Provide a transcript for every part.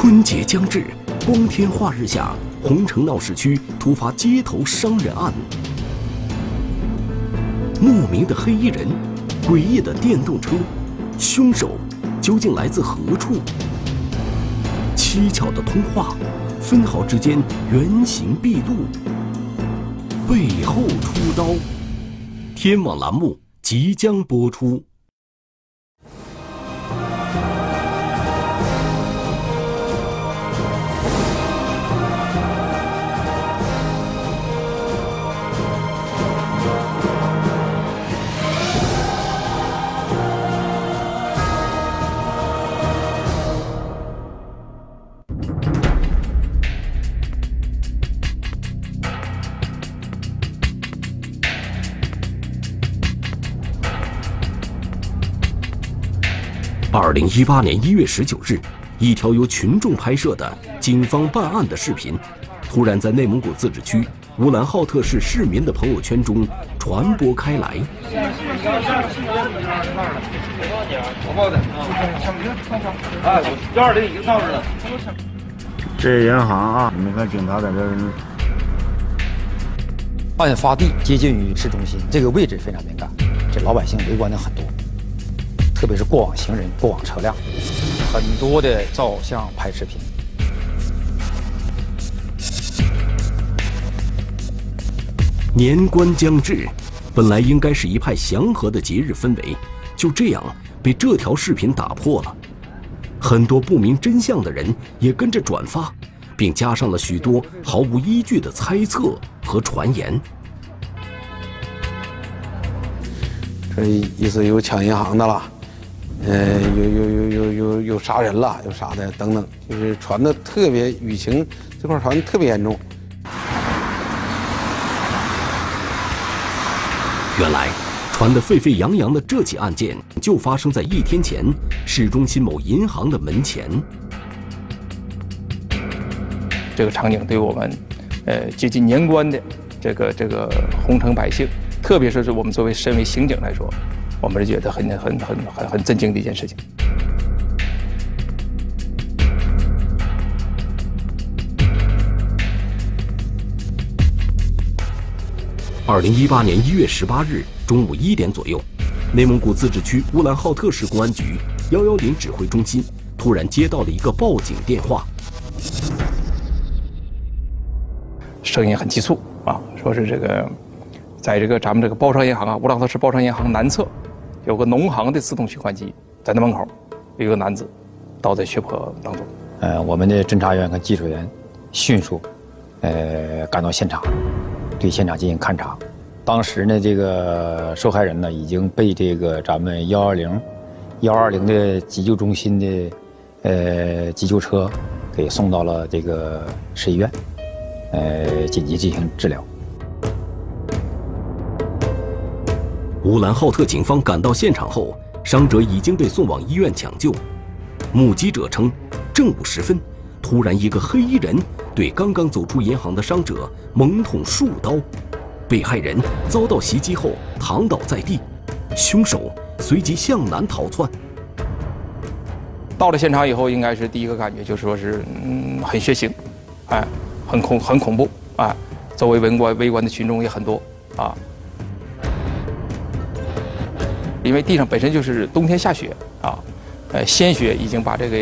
春节将至，光天化日下，红城闹市区突发街头伤人案。莫名的黑衣人，诡异的电动车，凶手究竟来自何处？蹊跷的通话，分毫之间原形毕露。背后出刀，天网栏目即将播出。零一八年一月十九日，一条由群众拍摄的警方办案的视频，突然在内蒙古自治区乌兰浩特市市民的朋友圈中传播开来。这了。这银行啊，你们看警察在这儿。案发地接近于市中心，这个位置非常敏感，这老百姓围观的很多。特别是过往行人、过往车辆，很多的照相拍视频。年关将至，本来应该是一派祥和的节日氛围，就这样被这条视频打破了。很多不明真相的人也跟着转发，并加上了许多毫无依据的猜测和传言。这意思有抢银行的了。呃，有有有有有有杀人了，有啥的等等，就是传的特别舆情这块传的特别严重。原来，传得沸沸扬扬的这起案件就发生在一天前，市中心某银行的门前。这个场景对我们，呃，接近年关的这个这个红城百姓，特别是是我们作为身为刑警来说。我们是觉得很很很很很震惊的一件事情。二零一八年一月十八日中午一点左右，内蒙古自治区乌兰浩特市公安局幺幺零指挥中心突然接到了一个报警电话，声音很急促啊，说是这个，在这个咱们这个包商银行啊，乌兰浩特市包商银行南侧。有个农行的自动取款机在那门口，有一个男子倒在血泊当中。呃，我们的侦查员和技术员迅速呃赶到现场，对现场进行勘查。当时呢，这个受害人呢已经被这个咱们幺二零幺二零的急救中心的呃急救车给送到了这个市医院，呃紧急进行治疗。乌兰浩特警方赶到现场后，伤者已经被送往医院抢救。目击者称，正午时分，突然一个黑衣人对刚刚走出银行的伤者猛捅数刀，被害人遭到袭击后躺倒在地，凶手随即向南逃窜。到了现场以后，应该是第一个感觉就说是，嗯，很血腥，哎，很恐很恐怖，哎，周围围观围观的群众也很多，啊。因为地上本身就是冬天下雪啊，呃，鲜血已经把这个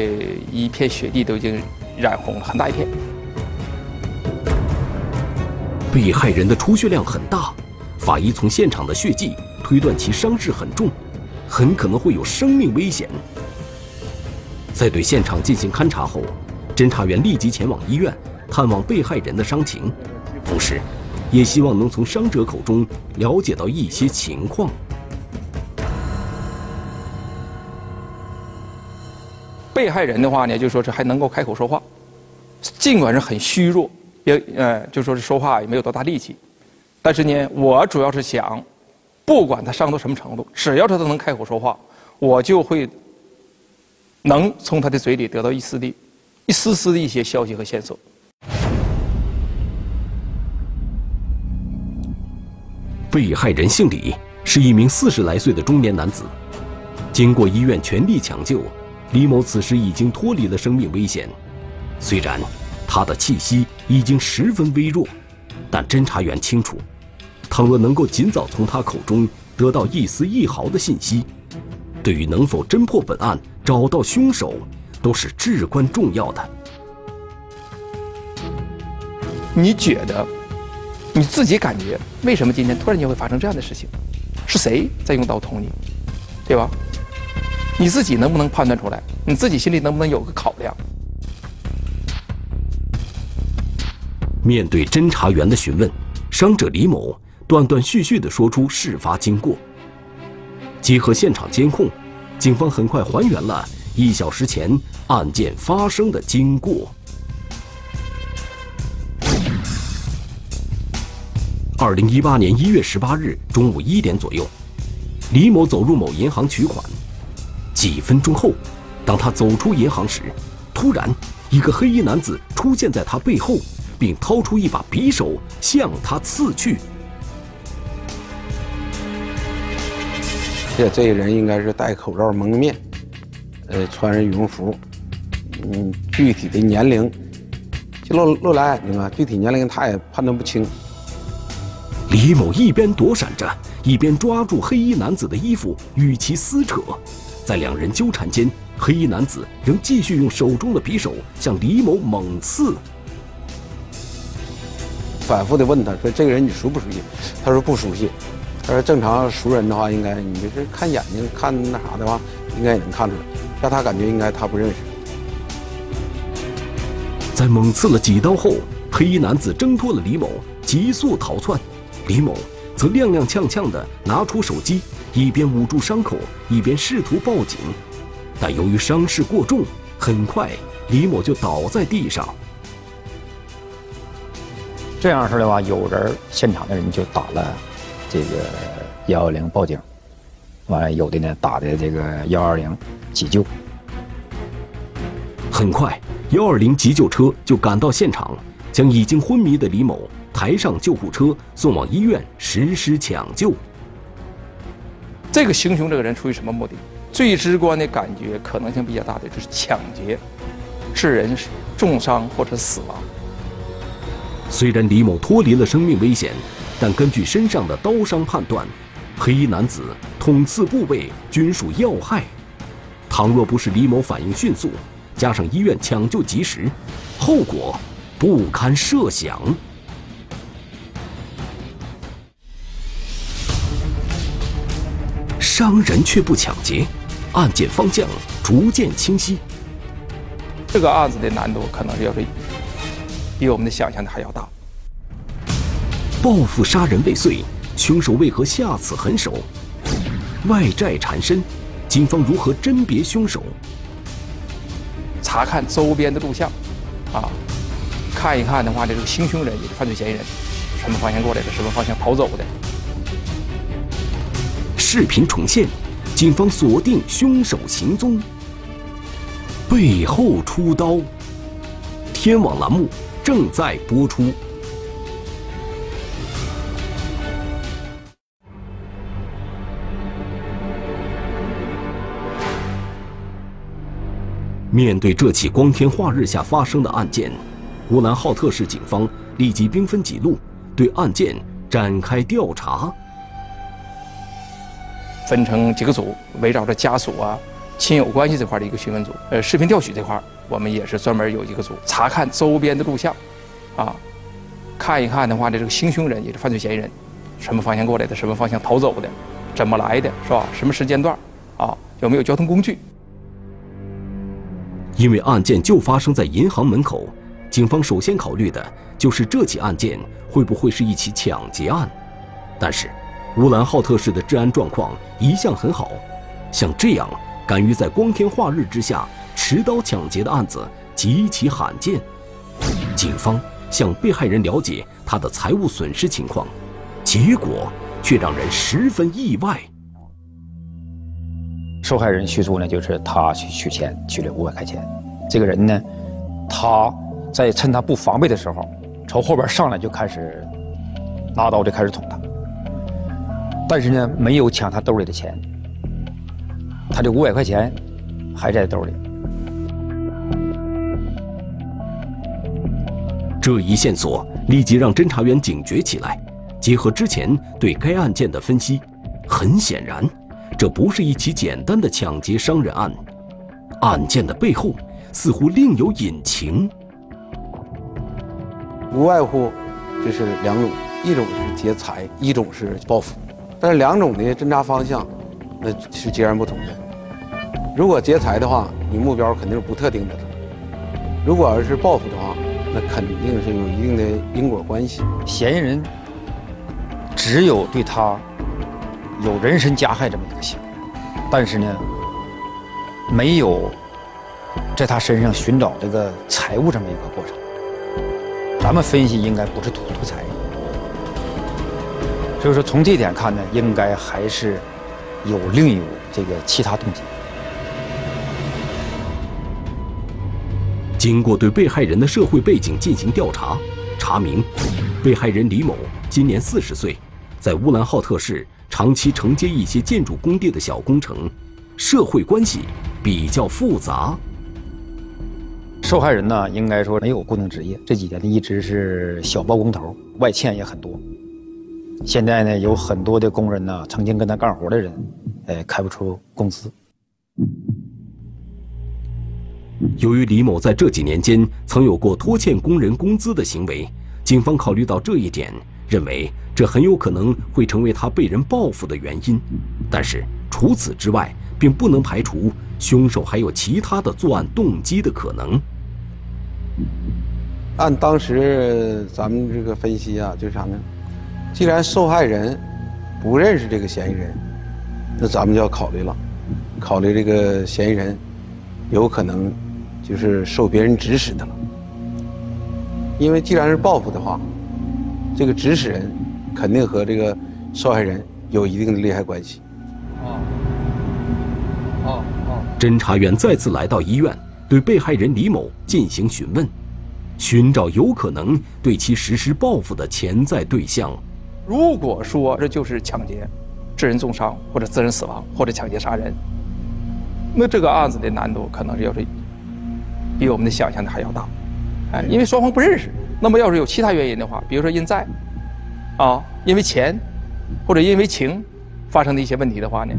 一片雪地都已经染红了很大一片。被害人的出血量很大，法医从现场的血迹推断其伤势很重，很可能会有生命危险。在对现场进行勘查后，侦查员立即前往医院探望被害人的伤情，同时，也希望能从伤者口中了解到一些情况。被害人的话呢，就说是还能够开口说话，尽管是很虚弱，也呃，就说是说话也没有多大力气，但是呢，我主要是想，不管他伤到什么程度，只要他都能开口说话，我就会能从他的嘴里得到一丝的、一丝丝的一些消息和线索。被害人姓李，是一名四十来岁的中年男子，经过医院全力抢救。李某此时已经脱离了生命危险，虽然他的气息已经十分微弱，但侦查员清楚，倘若能够尽早从他口中得到一丝一毫的信息，对于能否侦破本案、找到凶手，都是至关重要的。你觉得，你自己感觉，为什么今天突然间会发生这样的事情？是谁在用刀捅你，对吧？你自己能不能判断出来？你自己心里能不能有个考量？面对侦查员的询问，伤者李某断断续续地说出事发经过。结合现场监控，警方很快还原了一小时前案件发生的经过。二零一八年一月十八日中午一点左右，李某走入某银行取款。几分钟后，当他走出银行时，突然一个黑衣男子出现在他背后。并掏出一把匕首向他刺去。这这人应该是戴口罩、蒙面，呃，穿着羽绒服。嗯，具体的年龄就露露两眼睛啊，具体年龄他也判断不清。李某一边躲闪着，一边抓住黑衣男子的衣服与其撕扯，在两人纠缠间，黑衣男子仍继续用手中的匕首向李某猛刺。反复的问他说：“这个人你熟不熟悉？”他说：“不熟悉。”他说：“正常熟人的话，应该你就是看眼睛看那啥的话，应该也能看出来。让他感觉应该他不认识。”在猛刺了几刀后，黑衣男子挣脱了李某，急速逃窜。李某则踉踉跄跄地拿出手机，一边捂住伤口，一边试图报警。但由于伤势过重，很快李某就倒在地上。这样式的话，有人现场的人就打了这个幺幺零报警，完了有的呢打的这个幺二零急救。很快，幺二零急救车就赶到现场，将已经昏迷的李某抬上救护车，送往医院实施抢救。这个行凶这个人出于什么目的？最直观的感觉可能性比较大的就是抢劫，致人重伤或者死亡。虽然李某脱离了生命危险，但根据身上的刀伤判断，黑衣男子捅刺部位均属要害。倘若不是李某反应迅速，加上医院抢救及时，后果不堪设想。伤人却不抢劫，案件方向逐渐清晰。这个案子的难度可能要是。比我们的想象的还要大。报复杀人未遂，凶手为何下此狠手？外债缠身，警方如何甄别凶手？查看周边的录像，啊，看一看的话，这个行凶人也是犯罪嫌疑人，什么方向过来的，什么方向逃走的？视频重现，警方锁定凶手行踪。背后出刀，天网栏目。正在播出。面对这起光天化日下发生的案件，乌兰浩特市警方立即兵分几路，对案件展开调查。分成几个组，围绕着家属啊、亲友关系这块的一个询问组，呃，视频调取这块。我们也是专门有一个组查看周边的录像，啊，看一看的话，这个行凶人也是犯罪嫌疑人，什么方向过来的，什么方向逃走的，怎么来的，是吧？什么时间段，啊，有没有交通工具？因为案件就发生在银行门口，警方首先考虑的就是这起案件会不会是一起抢劫案。但是，乌兰浩特市的治安状况一向很好，像这样敢于在光天化日之下。持刀抢劫的案子极其罕见，警方向被害人了解他的财务损失情况，结果却让人十分意外。受害人叙述呢，就是他去取钱，取了五百块钱。这个人呢，他在趁他不防备的时候，从后边上来就开始拿刀就开始捅他，但是呢，没有抢他兜里的钱，他这五百块钱还在兜里。这一线索立即让侦查员警觉起来。结合之前对该案件的分析，很显然，这不是一起简单的抢劫伤人案，案件的背后似乎另有隐情。无外乎就是两种，一种是劫财，一种是报复，但是两种的侦查方向那是截然不同的。如果劫财的话，你目标肯定是不特定的；如果要是报复的话，那肯定是有一定的因果关系。嫌疑人只有对他有人身加害这么一个行为，但是呢，没有在他身上寻找这个财物这么一个过程。咱们分析应该不是图图财，所以说从这点看呢，应该还是有另有这个其他动机。经过对被害人的社会背景进行调查，查明，被害人李某今年四十岁，在乌兰浩特市长期承接一些建筑工地的小工程，社会关系比较复杂。受害人呢，应该说没有固定职业，这几年呢一直是小包工头，外欠也很多。现在呢，有很多的工人呢，曾经跟他干活的人，呃，开不出工资。由于李某在这几年间曾有过拖欠工人工资的行为，警方考虑到这一点，认为这很有可能会成为他被人报复的原因。但是除此之外，并不能排除凶手还有其他的作案动机的可能。按当时咱们这个分析啊，就是啥呢？既然受害人不认识这个嫌疑人，那咱们就要考虑了，考虑这个嫌疑人有可能就是受别人指使的了。因为既然是报复的话，这个指使人肯定和这个受害人有一定的利害关系。哦哦哦！侦查员再次来到医院，对被害人李某进行询问。寻找有可能对其实施报复的潜在对象。如果说这就是抢劫、致人重伤或者致人死亡或者抢劫杀人，那这个案子的难度可能是要是比我们的想象的还要大。哎，因为双方不认识。那么要是有其他原因的话，比如说因债，啊，因为钱，或者因为情发生的一些问题的话呢，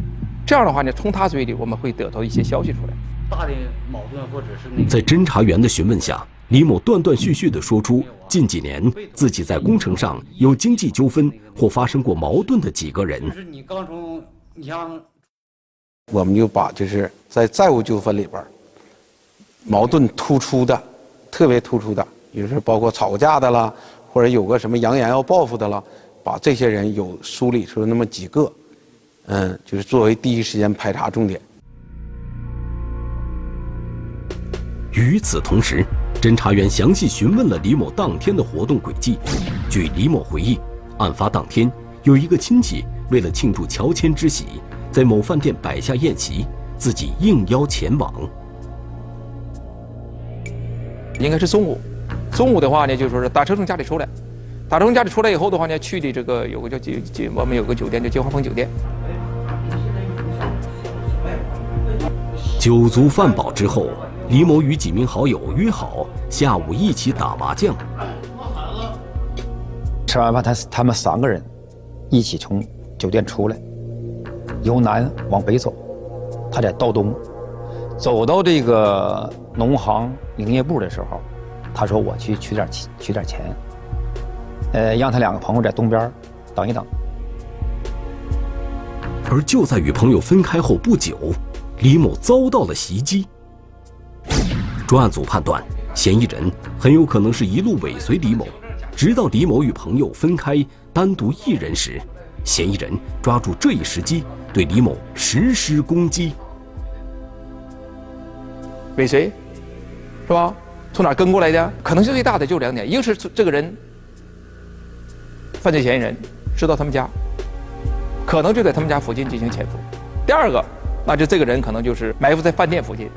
这样的话呢，从他嘴里我们会得到一些消息出来。大的矛盾或者是在侦查员的询问下。李某断断续续地说出近几年自己在工程上有经济纠纷或发生过矛盾的几个人。就是你刚从，你像，我们就把就是在债务纠纷里边矛盾突出的、特别突出的，比如说包括吵架的啦，或者有个什么扬言要报复的了，把这些人有梳理出那么几个，嗯，就是作为第一时间排查重点。与此同时。侦查员详细询问了李某当天的活动轨迹。据李某回忆，案发当天有一个亲戚为了庆祝乔迁之喜，在某饭店摆下宴席，自己应邀前往。应该是中午，中午的话呢，就说是打车从家里出来，打车从家里出来以后的话呢，去的这个有个叫金金，我们有个酒店叫金华峰酒店。酒足饭饱之后。李某与几名好友约好下午一起打麻将。吃完饭，他他们三个人一起从酒店出来，由南往北走。他在道东，走到这个农行营业部的时候，他说：“我去取点取点钱，呃，让他两个朋友在东边等一等。”而就在与朋友分开后不久，李某遭到了袭击。专案组判断，嫌疑人很有可能是一路尾随李某，直到李某与朋友分开单独一人时，嫌疑人抓住这一时机对李某实施攻击。尾随，是吧？从哪跟过来的？可能性最大的就两点：一个是这个人，犯罪嫌疑人知道他们家，可能就在他们家附近进行潜伏；第二个，那就这个人可能就是埋伏在饭店附近。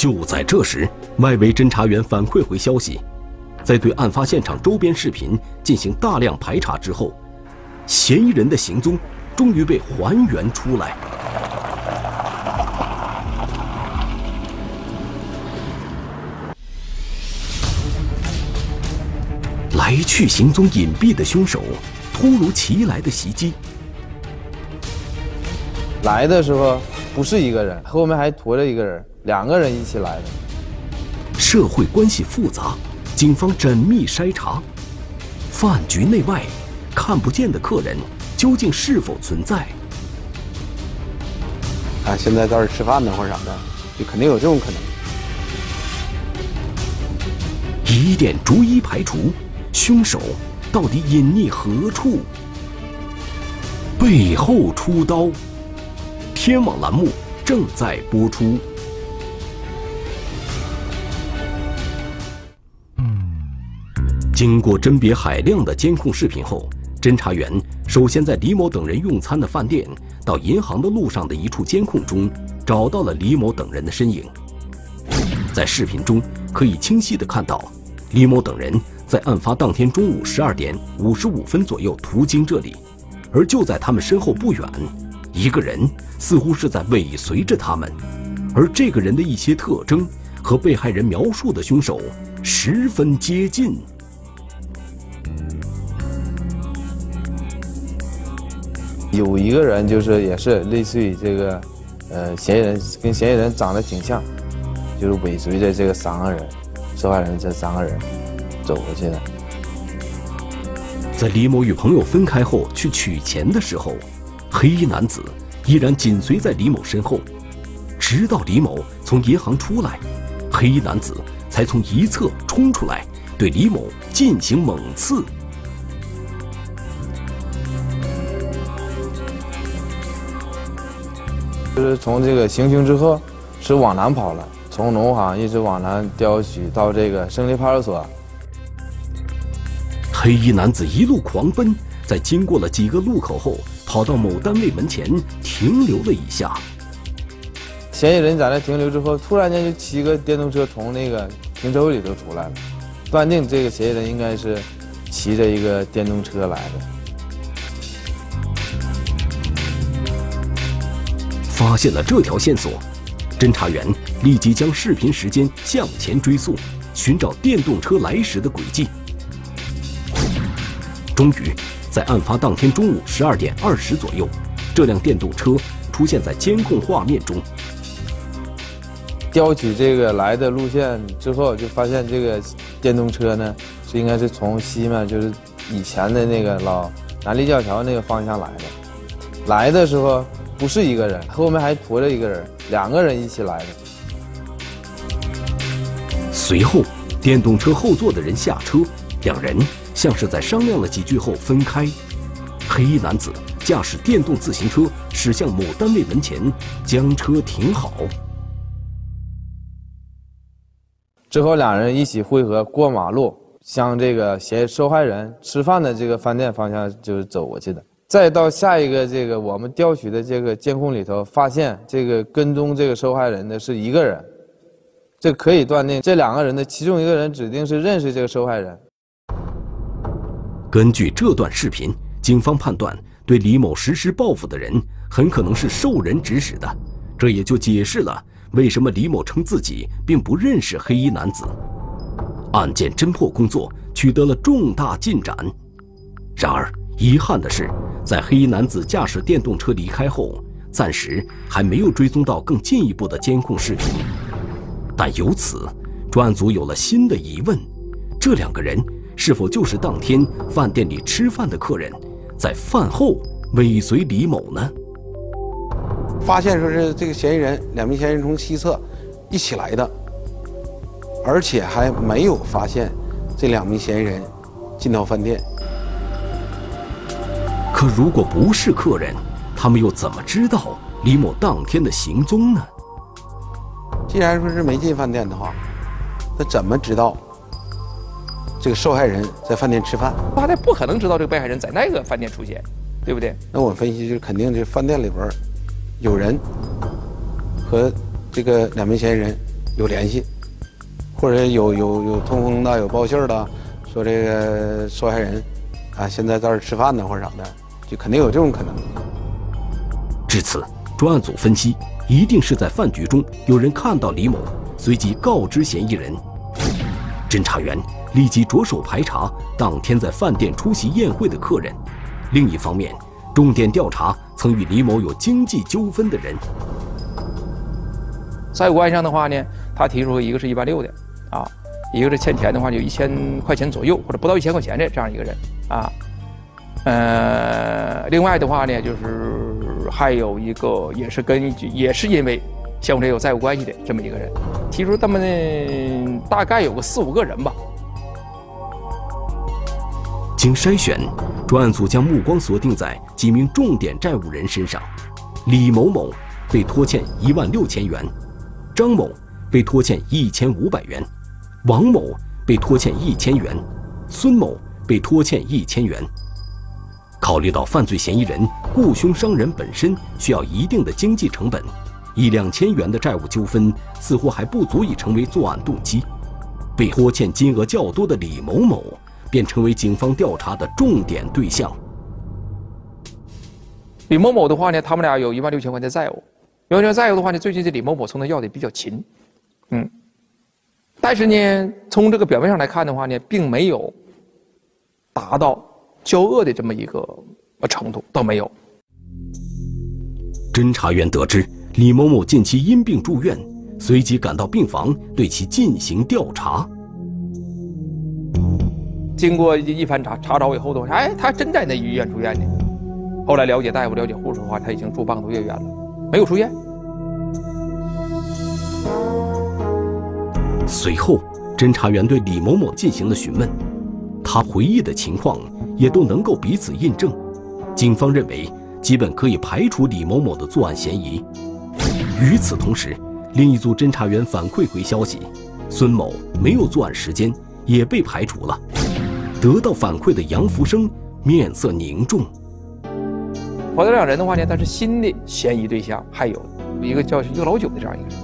就在这时外围侦查员反馈回消息在对案发现场周边视频进行大量排查之后嫌疑人的行踪终于被还原出来。来去行踪隐蔽的凶手突如其来的袭击。来的时候不是一个人后面还驮着一个人。两个人一起来的。社会关系复杂，警方缜密筛查。饭局内外，看不见的客人究竟是否存在？啊，现在在这吃饭呢，或者啥的，就肯定有这种可能。疑点逐一排除，凶手到底隐匿何处？背后出刀，天网栏目正在播出。经过甄别海量的监控视频后，侦查员首先在李某等人用餐的饭店到银行的路上的一处监控中，找到了李某等人的身影。在视频中可以清晰地看到，李某等人在案发当天中午十二点五十五分左右途经这里，而就在他们身后不远，一个人似乎是在尾随着他们，而这个人的一些特征和被害人描述的凶手十分接近。有一个人就是也是类似于这个，呃，嫌疑人跟嫌疑人长得挺像，就是尾随着这个三个人，受害人这三个人走过去的。在李某与朋友分开后去取钱的时候，黑衣男子依然紧随在李某身后，直到李某从银行出来，黑衣男子才从一侧冲出来，对李某进行猛刺。就是从这个行凶之后，是往南跑了，从农行一直往南调取到这个胜利派出所。黑衣男子一路狂奔，在经过了几个路口后，跑到某单位门前停留了一下。嫌疑人在那停留之后，突然间就骑个电动车从那个停车位里头出来了，断定这个嫌疑人应该是骑着一个电动车来的。发现了这条线索，侦查员立即将视频时间向前追溯，寻找电动车来时的轨迹。终于，在案发当天中午十二点二十左右，这辆电动车出现在监控画面中。调取这个来的路线之后，就发现这个电动车呢，是应该是从西面，就是以前的那个老南立教桥那个方向来的。来的时候。不是一个人，后面还驮着一个人，两个人一起来的。随后，电动车后座的人下车，两人像是在商量了几句后分开。黑衣男子驾驶电动自行车驶向某单位门前，将车停好。之后，两人一起汇合过马路，向这个嫌受害人吃饭的这个饭店方向就是走过去的。再到下一个这个我们调取的这个监控里头，发现这个跟踪这个受害人的是一个人，这可以断定这两个人的其中一个人指定是认识这个受害人。根据这段视频，警方判断对李某实施报复的人很可能是受人指使的，这也就解释了为什么李某称自己并不认识黑衣男子。案件侦破工作取得了重大进展，然而遗憾的是。在黑衣男子驾驶电动车离开后，暂时还没有追踪到更进一步的监控视频。但由此，专案组有了新的疑问：这两个人是否就是当天饭店里吃饭的客人，在饭后尾随李某呢？发现说是这个嫌疑人，两名嫌疑人从西侧一起来的，而且还没有发现这两名嫌疑人进到饭店。可如果不是客人，他们又怎么知道李某当天的行踪呢？既然说是没进饭店的话，那怎么知道这个受害人在饭店吃饭？他也不可能知道这个被害人在那个饭店出现，对不对？那我分析就是肯定这饭店里边有人和这个两名嫌疑人有联系，或者有有有通风的、有报信的，说这个受害人啊现在在这吃饭呢，或者啥的。就肯定有这种可能。至此，专案组分析，一定是在饭局中有人看到李某，随即告知嫌疑人。侦查员立即着手排查当天在饭店出席宴会的客人，另一方面，重点调查曾与李某有经济纠纷的人。债务关系上的话呢，他提出一个是一万六的，啊，一个是欠钱的话就一千块钱左右或者不到一千块钱的这样一个人，啊，呃，另外的话呢，就是还有一个也是跟也是因为相互有债务关系的这么一个人，提出他们呢大概有个四五个人吧。经筛选，专案组将目光锁定在几名重点债务人身上：李某某被拖欠一万六千元。张某被拖欠一千五百元，王某被拖欠一千元，孙某被拖欠一千元。考虑到犯罪嫌疑人雇凶伤人本身需要一定的经济成本，一两千元的债务纠纷似乎还不足以成为作案动机。被拖欠金额较多的李某某便成为警方调查的重点对象。李某某的话呢，他们俩有一万六千块的债务。有点债务的话呢，最近这李某某从他要的比较勤，嗯，但是呢，从这个表面上来看的话呢，并没有达到交恶的这么一个程度，倒没有。侦查员得知李某某近期因病住院，随即赶到病房对其进行调查。经过一番查查找以后的话，哎，他真在那医院住院呢。后来了解大夫、了解护士的话，他已经住半个多月院了。没有出院。随后，侦查员对李某某进行了询问，他回忆的情况也都能够彼此印证。警方认为，基本可以排除李某某的作案嫌疑。与此同时，另一组侦查员反馈回消息，孙某没有作案时间，也被排除了。得到反馈的杨福生面色凝重。跑这两人的话呢，他是新的嫌疑对象，还有一个叫一个老九的这样一个人，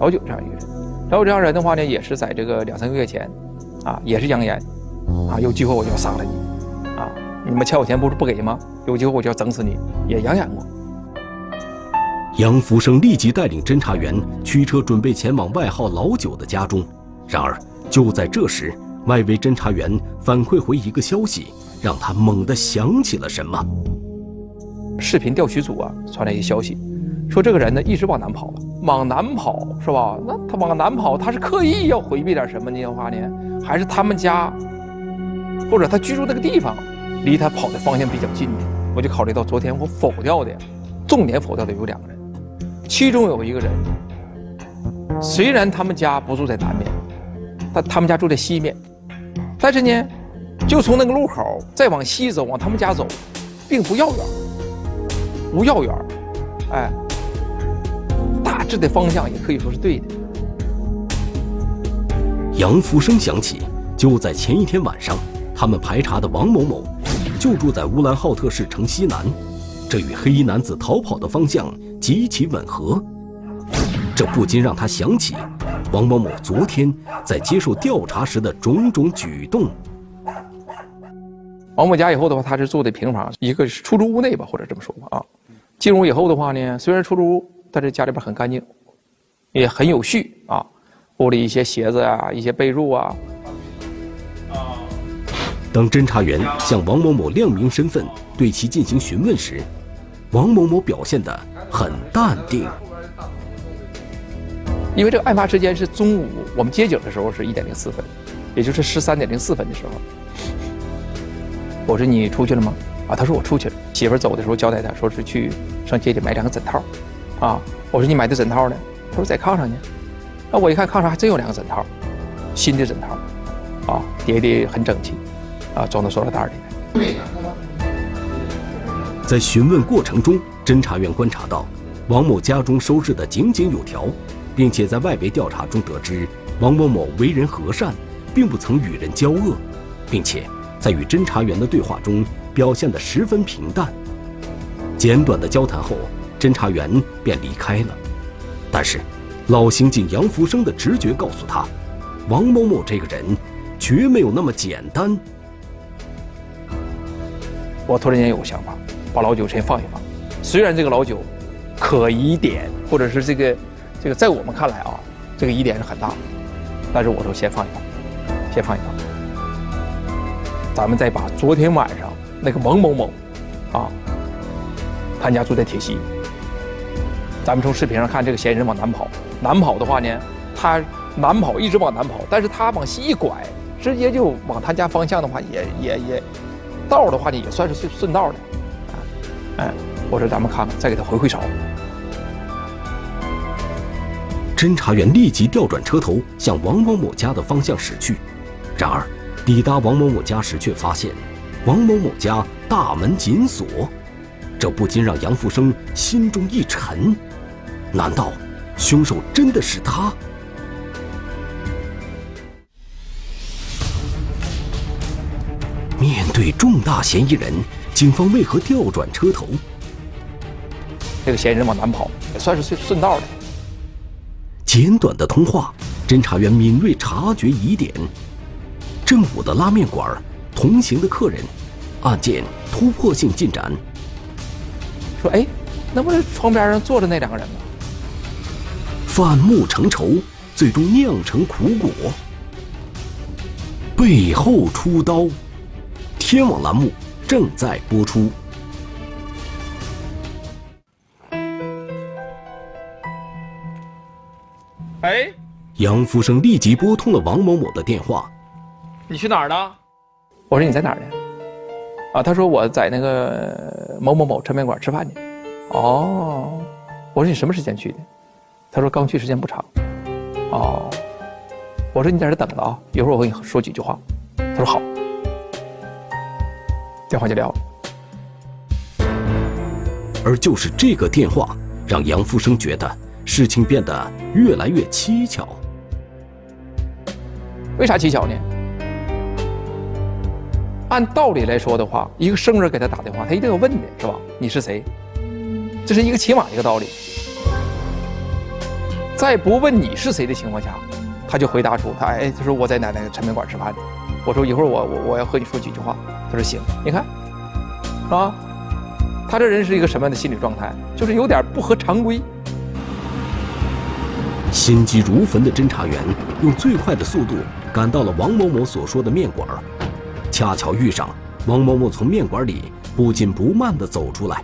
老九这样一个人，老九这样人的话呢，也是在这个两三个月前，啊，也是扬言，啊，有机会我就要杀了你，你们欠我钱不是不给吗？有机会我就要整死你，也扬言过。杨福生立即带领侦查员驱车准备前往外号老九的家中，然而就在这时，外围侦查员反馈回一个消息，让他猛地想起了什么。视频调取组啊传来一个消息，说这个人呢一直往南跑，往南跑是吧？那他往南跑，他是刻意要回避点什么呢？话呢，还是他们家或者他居住那个地方离他跑的方向比较近的？我就考虑到昨天我否掉的，重点否掉的有两个人，其中有一个人，虽然他们家不住在南面，但他们家住在西面，但是呢，就从那个路口再往西走，往他们家走，并不遥远。不要远哎，大致的方向也可以说是对的。杨福生想起，就在前一天晚上，他们排查的王某某就住在乌兰浩特市城西南，这与黑衣男子逃跑的方向极其吻合。这不禁让他想起王某某昨天在接受调查时的种种举动。王某家以后的话，他是住的平房，一个是出租屋内吧，或者这么说吧啊。进屋以后的话呢，虽然出租屋，但是家里边很干净，也很有序啊。屋里一些鞋子啊，一些被褥啊。当侦查员向王某某亮明身份，对其进行询问时，王某某表现得很淡定。因为这个案发时间是中午，我们接警的时候是一点零四分，也就是十三点零四分的时候。我说你出去了吗？啊，他说我出去了。媳妇走的时候交代他说是去上街里买两个枕套，啊，我说你买的枕套呢？他说在炕上呢。那我一看炕上还真有两个枕套，新的枕套，啊，叠的很整齐，啊，装到塑料袋里面。在询问过程中，侦查员观察到王某家中收拾得井井有条，并且在外围调查中得知王某某为人和善，并不曾与人交恶，并且。在与侦查员的对话中，表现得十分平淡。简短的交谈后，侦查员便离开了。但是，老刑警杨福生的直觉告诉他，王某某这个人绝没有那么简单。我突然间有个想法，把老九先放一放。虽然这个老九可疑点，或者是这个这个，在我们看来啊，这个疑点是很大，但是我说先放一放。先放一放。咱们再把昨天晚上那个某某某，啊，他家住在铁西。咱们从视频上看，这个嫌疑人往南跑，南跑的话呢，他南跑一直往南跑，但是他往西一拐，直接就往他家方向的话，也也也，道的话呢，也算是顺顺道的。哎，我说咱们看看，再给他回回勺。侦查员立即调转车头，向王某某家的方向驶去。然而，抵达王某某家时，却发现王某某家大门紧锁，这不禁让杨福生心中一沉。难道凶手真的是他？对重大嫌疑人，警方为何调转车头？这个嫌疑人往南跑，也算是顺顺道的。简短的通话，侦查员敏锐察觉疑点。正午的拉面馆，同行的客人，案件突破性进展。说：“哎，那不是窗边上坐着那两个人吗？”反目成仇，最终酿成苦果。背后出刀，天网栏目正在播出。哎，杨福生立即拨通了王某某的电话。你去哪儿呢？我说你在哪儿呢？啊，他说我在那个某某某抻面馆吃饭去。哦，我说你什么时间去的？他说刚去时间不长。哦，我说你在这等着啊，一会儿我跟你说几句话。他说好。电话就撂了。而就是这个电话，让杨福生觉得事情变得越来越蹊跷。为啥蹊跷呢？按道理来说的话，一个生人给他打电话，他一定要问的是吧？你是谁？这是一个起码一个道理。在不问你是谁的情况下，他就回答出他哎，他说我在哪哪个抻面馆吃饭呢。我说一会儿我我我要和你说几句话。他说行，你看，啊，他这人是一个什么样的心理状态？就是有点不合常规。心急如焚的侦查员用最快的速度赶到了王某某所说的面馆。恰巧遇上王某某从面馆里不紧不慢地走出来，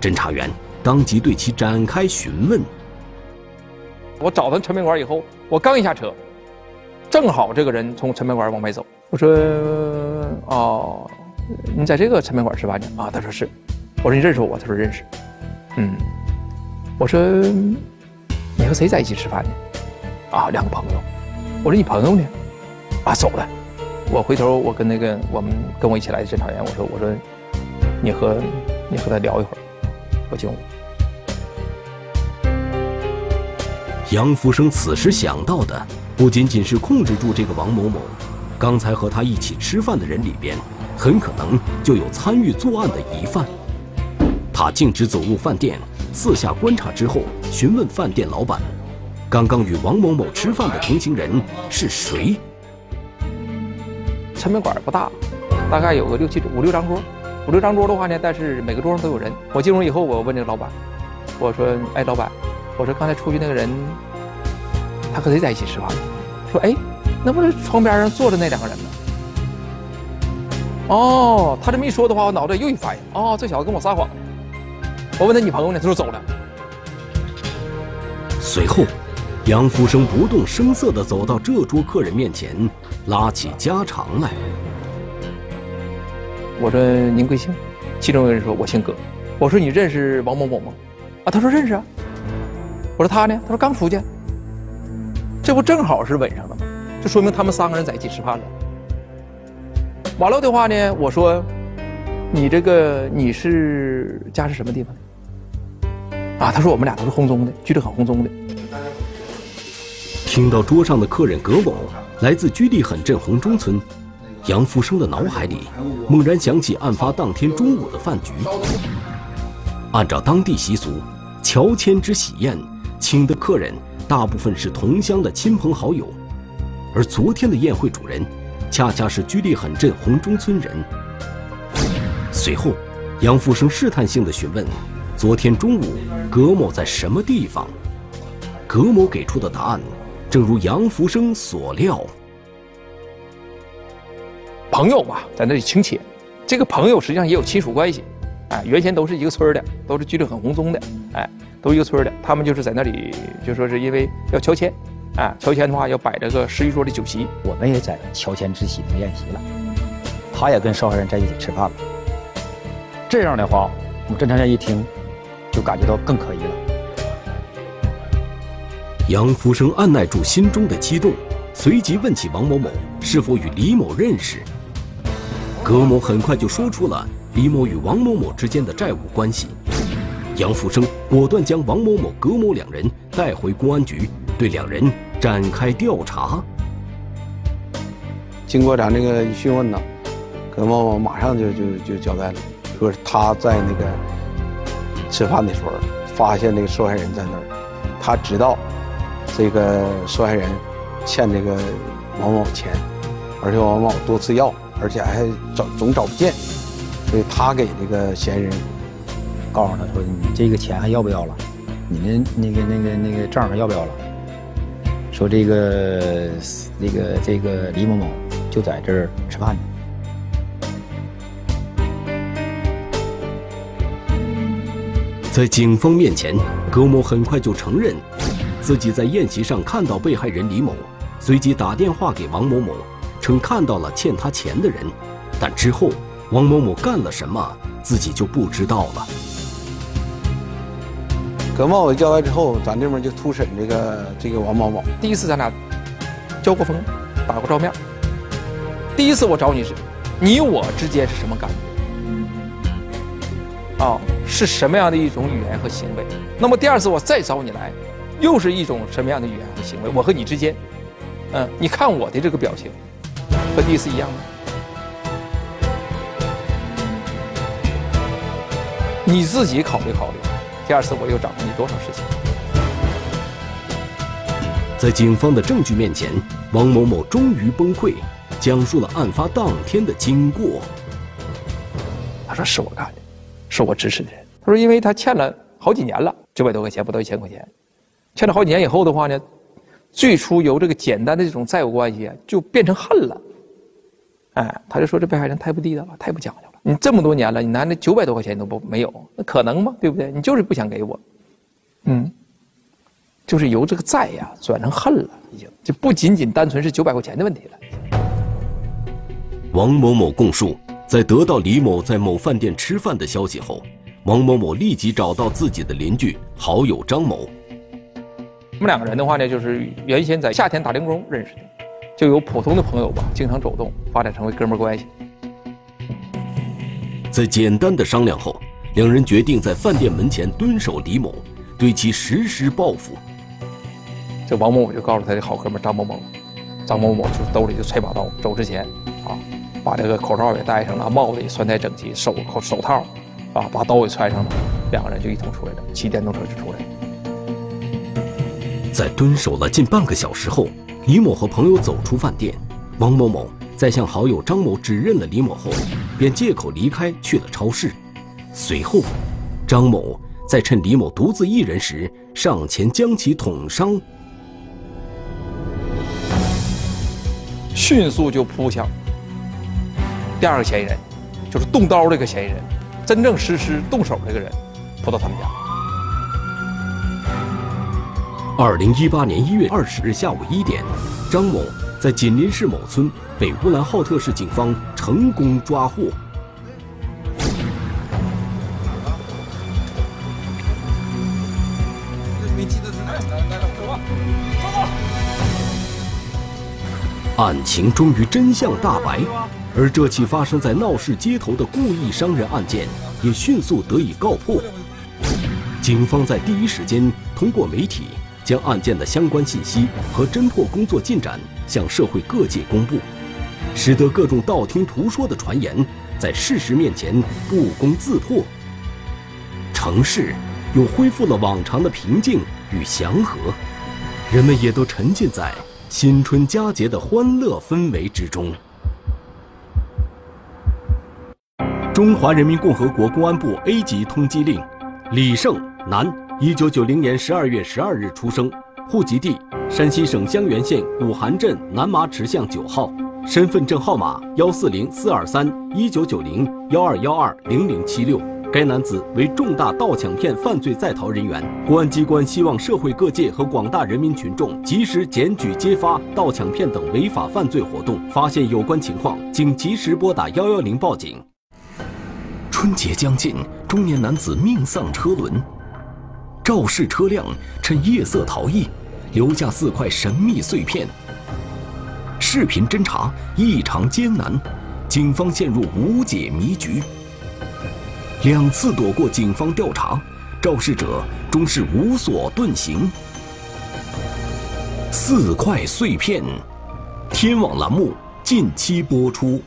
侦查员当即对其展开询问。我找到陈面馆以后，我刚一下车，正好这个人从陈面馆往外走。我说：“哦，你在这个抻面馆吃饭呢？”啊，他说是。我说：“你认识我？”他说：“认识。”嗯，我说：“你和谁在一起吃饭呢？”啊，两个朋友。我说：“你朋友呢？”啊，走了。我回头，我跟那个我们跟我一起来的侦查员，我说：“我说，你和你和他聊一会儿，我进屋。”杨福生此时想到的不仅仅是控制住这个王某某，刚才和他一起吃饭的人里边，很可能就有参与作案的疑犯。他径直走入饭店，四下观察之后，询问饭店老板：“刚刚与王某某吃饭的同行人是谁？”抻面馆不大，大概有个六七五六张桌，五六张桌的话呢，但是每个桌上都有人。我进屋以后，我问这个老板，我说：“哎，老板，我说刚才出去那个人，他和谁在一起吃饭？”说：“哎，那不是窗边上坐着那两个人吗？”哦，他这么一说的话，我脑袋又一反应，哦，这小子跟我撒谎呢。我问他：“女朋友呢？”他说：“走了。”随后。杨福生不动声色地走到这桌客人面前，拉起家常来。我说：“您贵姓？”其中有人说：“我姓葛。”我说：“你认识王某某吗？”啊，他说：“认识啊。”我说：“他呢？”他说：“刚出去。”这不正好是吻上了吗？就说明他们三个人在一起吃饭了。完了的话呢，我说：“你这个你是家是什么地方的？”啊，他说：“我们俩都是红中的，居得很红中的。”听到桌上的客人葛某来自居地狠镇红中村，杨福生的脑海里猛然想起案发当天中午的饭局。按照当地习俗，乔迁之喜宴，请的客人大部分是同乡的亲朋好友，而昨天的宴会主人，恰恰是居地狠镇红中村人。随后，杨福生试探性的询问：昨天中午葛某在什么地方？葛某给出的答案。正如杨福生所料，朋友吧，在那里请帖。这个朋友实际上也有亲属关系，哎，原先都是一个村的，都是居里很红宗的，哎，都一个村的。他们就是在那里，就说是因为要乔迁，哎，乔迁的话要摆这个十一桌的酒席。我们也在乔迁之喜的宴席了，他也跟受害人在一起吃饭了。这样的话，我们侦查员一听，就感觉到更可疑了。杨福生按耐住心中的激动，随即问起王某某是否与李某认识。葛某很快就说出了李某与王某某之间的债务关系。杨福生果断将王某某、葛某两人带回公安局，对两人展开调查。经过咱这个一讯问呢，葛某某马上就就就交代了，说他在那个吃饭的时候发现那个受害人在那儿，他知道这个受害人欠这个王某钱，而且王某多次要。而且还找总找不见，所以他给这个嫌疑人告诉他说：“你这个钱还要不要了？你们那个那个那个账还要不要了？”说这个那个这个李某某就在这儿吃饭呢。在警方面前，葛某很快就承认自己在宴席上看到被害人李某，随即打电话给王某某。称看到了欠他钱的人，但之后王某某干了什么，自己就不知道了。葛茂伟交代之后，咱这边就突审这个这个王某某。第一次咱俩交过锋，打过照面。第一次我找你是，你我之间是什么感觉？啊，是什么样的一种语言和行为？那么第二次我再找你来，又是一种什么样的语言和行为？我和你之间，嗯，你看我的这个表情。和第一次一样吗？你自己考虑考虑，第二次我又找了你多少事情？在警方的证据面前，王某某终于崩溃，讲述了案发当天的经过。他说：“是我干的，是我指使的人。”他说：“因为他欠了好几年了，九百多块钱，不到一千块钱，欠了好几年以后的话呢，最初由这个简单的这种债务关系就变成恨了。”哎，他就说这被害人太不地道了，太不讲究了。你这么多年了，你拿那九百多块钱都不没有，那可能吗？对不对？你就是不想给我，嗯，就是由这个债呀转成恨了，已经就不仅仅单纯是九百块钱的问题了。王某某供述，在得到李某在某饭店吃饭的消息后，王某某立即找到自己的邻居好友张某。我们两个人的话呢，就是原先在夏天打零工认识的。就由普通的朋友吧，经常走动，发展成为哥们关系。在简单的商量后，两人决定在饭店门前蹲守李某，对其实施报复。这王某某就告诉他的好哥们张某某，张某某就兜里就揣把刀，走之前啊，把这个口罩也戴上了，帽子也穿戴整齐，手口手套啊，把刀也揣上了，两个人就一同出来了，骑电动车就出来。在蹲守了近半个小时后。李某和朋友走出饭店，王某某在向好友张某指认了李某后，便借口离开去了超市。随后，张某在趁李某独自一人时上前将其捅伤，迅速就扑向第二个嫌疑人，就是动刀这个嫌疑人，真正实施动手这个人，扑到他们家。二零一八年一月二十日下午一点，张某在锦林市某村被乌兰浩特市警方成功抓获。案情终于真相大白，而这起发生在闹市街头的故意伤人案件也迅速得以告破。警方在第一时间通过媒体。将案件的相关信息和侦破工作进展向社会各界公布，使得各种道听途说的传言在事实面前不攻自破。城市又恢复了往常的平静与祥和，人们也都沉浸在新春佳节的欢乐氛围之中。中华人民共和国公安部 A 级通缉令：李胜，男。一九九零年十二月十二日出生，户籍地山西省襄垣县古韩镇南麻池巷九号，身份证号码幺四零四二三一九九零幺二幺二零零七六。该男子为重大盗抢骗犯罪在逃人员。公安机关希望社会各界和广大人民群众及时检举揭发盗抢骗等违法犯罪活动，发现有关情况，请及时拨打幺幺零报警。春节将近，中年男子命丧车轮，肇事车辆趁夜色逃逸，留下四块神秘碎片。视频侦查异常艰难，警方陷入无解迷局。两次躲过警方调查，肇事者终是无所遁形。四块碎片，天网栏目近期播出。